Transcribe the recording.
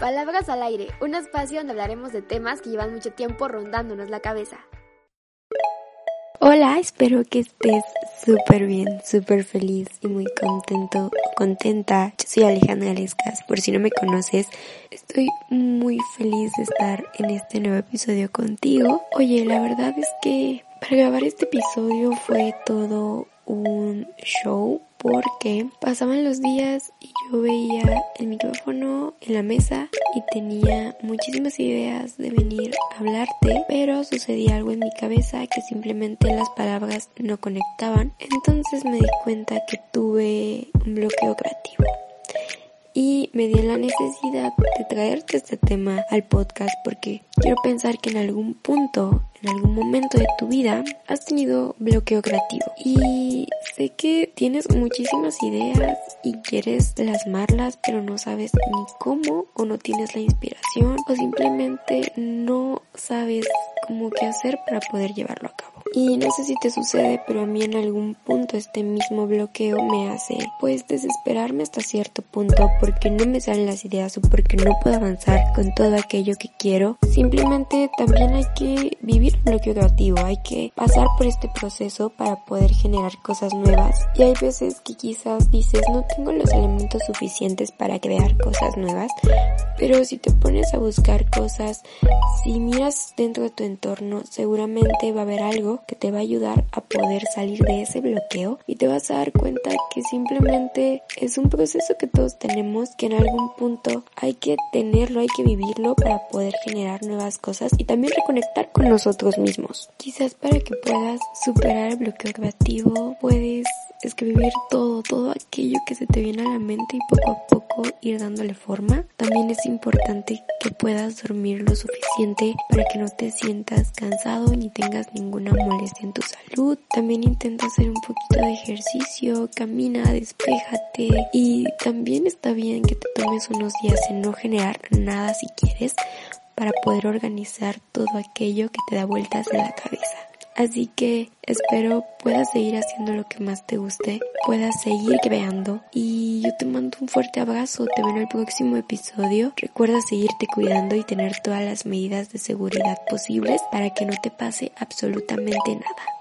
Palabras al aire, un espacio donde hablaremos de temas que llevan mucho tiempo rondándonos la cabeza. Hola, espero que estés súper bien, súper feliz y muy contento contenta. Yo soy Alejandra Lescas, por si no me conoces, estoy muy feliz de estar en este nuevo episodio contigo. Oye, la verdad es que para grabar este episodio fue todo un show porque pasaban los días yo veía el micrófono en la mesa y tenía muchísimas ideas de venir a hablarte, pero sucedía algo en mi cabeza que simplemente las palabras no conectaban. Entonces me di cuenta que tuve un bloqueo creativo y me di la necesidad de traerte este tema al podcast porque quiero pensar que en algún punto, en algún momento de tu vida, has tenido bloqueo creativo y sé que tienes muchísimas ideas y quieres plasmarlas pero no sabes ni cómo o no tienes la inspiración o simplemente no sabes cómo qué hacer para poder llevarlo a cabo. Y no sé si te sucede, pero a mí en algún punto este mismo bloqueo me hace pues desesperarme hasta cierto punto porque no me salen las ideas o porque no puedo avanzar con todo aquello que quiero. Simplemente también hay que vivir un bloqueo creativo, hay que pasar por este proceso para poder generar cosas nuevas. Y hay veces que quizás dices no tengo los elementos suficientes para crear cosas nuevas, pero si te pones a buscar cosas, si miras dentro de tu entorno, seguramente va a haber algo que te va a ayudar a poder salir de ese bloqueo y te vas a dar cuenta que simplemente es un proceso que todos tenemos que en algún punto hay que tenerlo, hay que vivirlo para poder generar nuevas cosas y también reconectar con nosotros mismos. Quizás para que puedas superar el bloqueo creativo puedes escribir todo, todo aquello que se te viene a la mente y poco a poco ir dándole forma. También es importante que puedas dormir lo suficiente para que no te sientas cansado ni tengas ninguna molestia en tu salud. También intenta hacer un poquito de ejercicio, camina, despéjate y también está bien que te tomes unos días en no generar nada si quieres para poder organizar todo aquello que te da vueltas en la cabeza. Así que espero puedas seguir haciendo lo que más te guste, puedas seguir creando y yo te mando un fuerte abrazo, te veo en el próximo episodio. Recuerda seguirte cuidando y tener todas las medidas de seguridad posibles para que no te pase absolutamente nada.